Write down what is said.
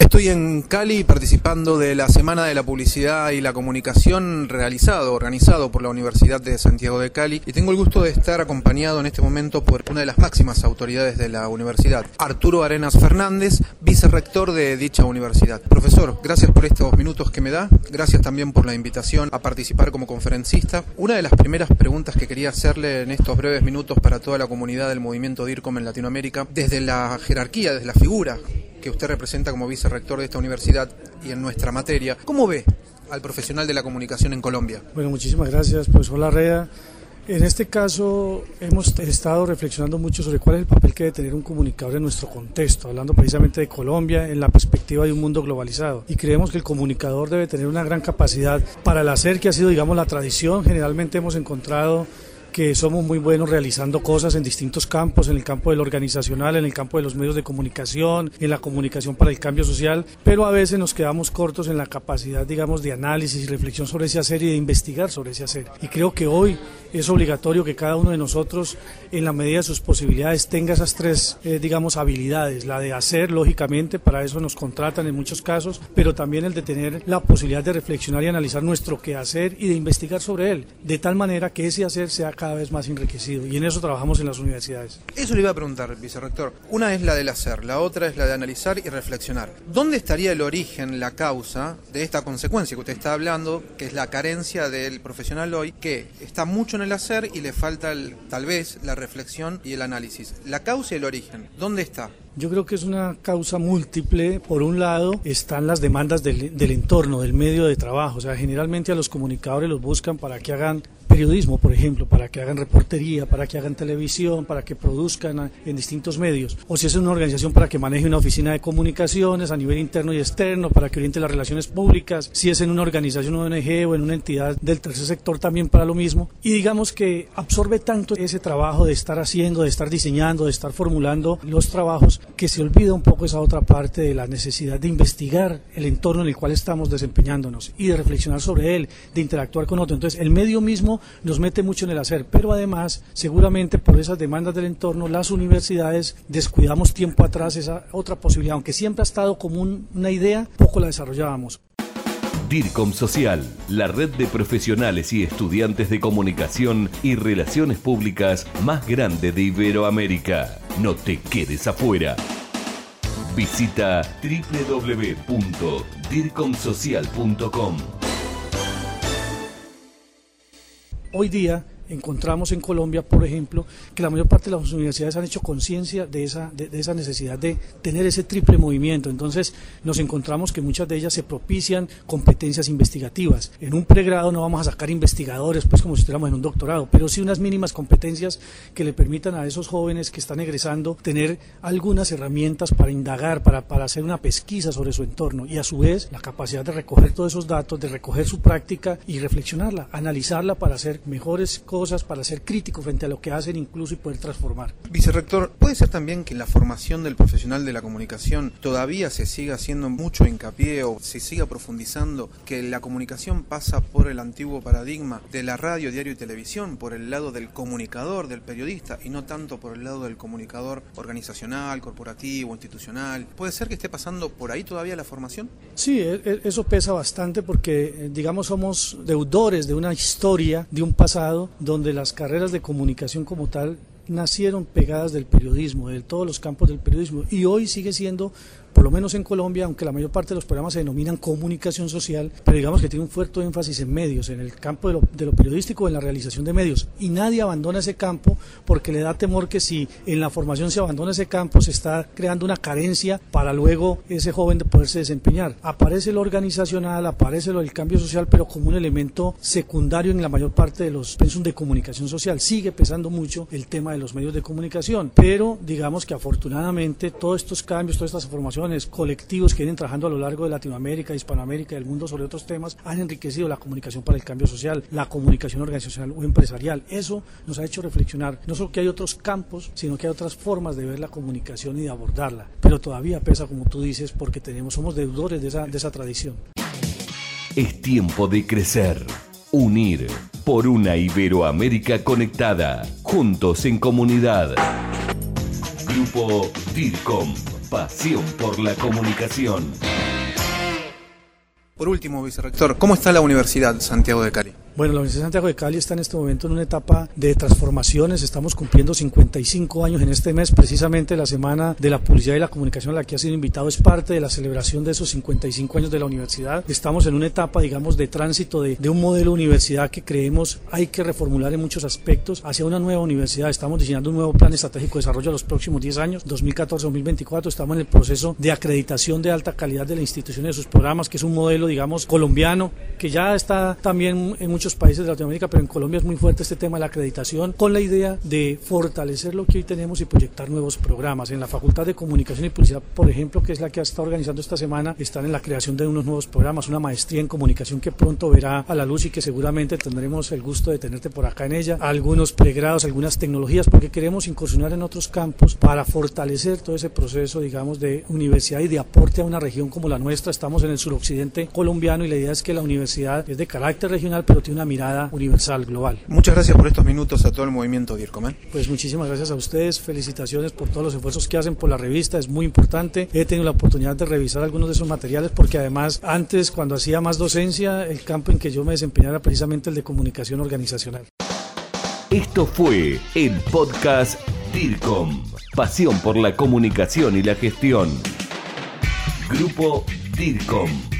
Estoy en Cali participando de la Semana de la Publicidad y la Comunicación realizado, organizado por la Universidad de Santiago de Cali y tengo el gusto de estar acompañado en este momento por una de las máximas autoridades de la universidad, Arturo Arenas Fernández, vicerrector de dicha universidad. Profesor, gracias por estos minutos que me da, gracias también por la invitación a participar como conferencista. Una de las primeras preguntas que quería hacerle en estos breves minutos para toda la comunidad del movimiento DIRCOM en Latinoamérica, desde la jerarquía, desde la figura que usted representa como vicerrector de esta universidad y en nuestra materia. ¿Cómo ve al profesional de la comunicación en Colombia? Bueno, muchísimas gracias, profesor Larrea. En este caso hemos estado reflexionando mucho sobre cuál es el papel que debe tener un comunicador en nuestro contexto, hablando precisamente de Colombia en la perspectiva de un mundo globalizado. Y creemos que el comunicador debe tener una gran capacidad para el hacer, que ha sido, digamos, la tradición. Generalmente hemos encontrado que somos muy buenos realizando cosas en distintos campos, en el campo del organizacional, en el campo de los medios de comunicación, en la comunicación para el cambio social, pero a veces nos quedamos cortos en la capacidad, digamos, de análisis y reflexión sobre ese hacer y de investigar sobre ese hacer. Y creo que hoy es obligatorio que cada uno de nosotros, en la medida de sus posibilidades, tenga esas tres, eh, digamos, habilidades. La de hacer, lógicamente, para eso nos contratan en muchos casos, pero también el de tener la posibilidad de reflexionar y analizar nuestro quehacer y de investigar sobre él, de tal manera que ese hacer sea cada vez más enriquecido. Y en eso trabajamos en las universidades. Eso le iba a preguntar, vicerrector. Una es la del hacer, la otra es la de analizar y reflexionar. ¿Dónde estaría el origen, la causa de esta consecuencia que usted está hablando, que es la carencia del profesional hoy, que está mucho el hacer y le falta tal vez la reflexión y el análisis. La causa y el origen, ¿dónde está? Yo creo que es una causa múltiple. Por un lado están las demandas del, del, entorno, del medio de trabajo. O sea, generalmente a los comunicadores los buscan para que hagan periodismo, por ejemplo, para que hagan reportería, para que hagan televisión, para que produzcan en distintos medios. O si es una organización para que maneje una oficina de comunicaciones a nivel interno y externo, para que oriente las relaciones públicas. Si es en una organización ONG o en una entidad del tercer sector también para lo mismo. Y digamos que absorbe tanto ese trabajo de estar haciendo, de estar diseñando, de estar formulando los trabajos, que se olvida un poco esa otra parte de la necesidad de investigar el entorno en el cual estamos desempeñándonos y de reflexionar sobre él, de interactuar con otro. Entonces, el medio mismo nos mete mucho en el hacer, pero además, seguramente por esas demandas del entorno, las universidades descuidamos tiempo atrás esa otra posibilidad, aunque siempre ha estado como una idea, poco la desarrollábamos. DIRCOM Social, la red de profesionales y estudiantes de comunicación y relaciones públicas más grande de Iberoamérica. No te quedes afuera. Visita www.dircomsocial.com. Hoy día encontramos en Colombia, por ejemplo, que la mayor parte de las universidades han hecho conciencia de esa, de, esa necesidad de tener ese triple movimiento. Entonces, nos encontramos que muchas de ellas se propician competencias investigativas. En un pregrado no vamos a sacar investigadores, pues como si estuviéramos en un doctorado, pero sí unas mínimas competencias que le permitan a esos jóvenes que están egresando tener algunas herramientas para indagar, para, para hacer una pesquisa sobre su entorno y a su vez la capacidad de recoger todos esos datos, de recoger su práctica y reflexionarla, analizarla para hacer mejores cosas cosas, para ser crítico frente a lo que hacen incluso y poder transformar. Vicerrector, ¿puede ser también que la formación del profesional de la comunicación todavía se siga haciendo mucho hincapié o se siga profundizando que la comunicación pasa por el antiguo paradigma de la radio, diario y televisión, por el lado del comunicador, del periodista y no tanto por el lado del comunicador organizacional, corporativo, institucional? ¿Puede ser que esté pasando por ahí todavía la formación? Sí, e, e, eso pesa bastante porque, eh, digamos, somos deudores de una historia, de un pasado donde las carreras de comunicación como tal nacieron pegadas del periodismo, de todos los campos del periodismo, y hoy sigue siendo por lo menos en Colombia, aunque la mayor parte de los programas se denominan comunicación social, pero digamos que tiene un fuerte énfasis en medios, en el campo de lo, de periodístico, en la realización de medios. Y nadie abandona ese campo porque le da temor que si en la formación se abandona ese campo, se está creando una carencia para luego ese joven de poderse desempeñar. Aparece lo organizacional, aparece lo del cambio social, pero como un elemento secundario en la mayor parte de los pensos de comunicación social. Sigue pesando mucho el tema de los medios de comunicación, pero digamos que afortunadamente todos estos cambios, todas estas formaciones colectivos que vienen trabajando a lo largo de Latinoamérica, Hispanoamérica y el mundo sobre otros temas han enriquecido la comunicación para el cambio social, la comunicación organizacional o empresarial. Eso nos ha hecho reflexionar no solo que hay otros campos, sino que hay otras formas de ver la comunicación y de abordarla. Pero todavía pesa, como tú dices, porque tenemos, somos deudores de esa, de esa tradición. Es tiempo de crecer, unir por una Iberoamérica conectada, juntos en comunidad. Grupo DIRCOM, pasión por la comunicación. Por último, vicerrector, ¿cómo está la Universidad Santiago de Cali? Bueno, la Universidad de Santiago de Cali está en este momento en una etapa de transformaciones. Estamos cumpliendo 55 años en este mes. Precisamente la Semana de la Publicidad y la Comunicación a la que ha sido invitado es parte de la celebración de esos 55 años de la universidad. Estamos en una etapa, digamos, de tránsito de, un modelo de universidad que creemos hay que reformular en muchos aspectos hacia una nueva universidad. Estamos diseñando un nuevo plan estratégico de desarrollo a los próximos 10 años, 2014-2024. Estamos en el proceso de acreditación de alta calidad de la institución y de sus programas, que es un modelo, digamos, colombiano, que ya está también en muchos países de Latinoamérica, pero en Colombia es muy fuerte este tema de la acreditación, con la idea de fortalecer lo que hoy tenemos y proyectar nuevos programas. En la Facultad de Comunicación y Publicidad, por ejemplo, que es la que ha estado organizando esta semana, están en la creación de unos nuevos programas, una maestría en comunicación que pronto verá a la luz y que seguramente tendremos el gusto de tenerte por acá en ella, algunos pregrados, algunas tecnologías, porque queremos incursionar en otros campos para fortalecer todo ese proceso, digamos, de universidad y de aporte a una región como la nuestra. Estamos en el suroccidente colombiano y la idea es que la universidad es de carácter regional, pero tiene una mirada universal, global. Muchas gracias por estos minutos a todo el movimiento DIRCOM. ¿eh? Pues muchísimas gracias a ustedes, felicitaciones por todos los esfuerzos que hacen por la revista, es muy importante. He tenido la oportunidad de revisar algunos de esos materiales porque además antes cuando hacía más docencia, el campo en que yo me desempeñara precisamente el de comunicación organizacional. Esto fue el podcast DIRCOM, pasión por la comunicación y la gestión. Grupo DIRCOM.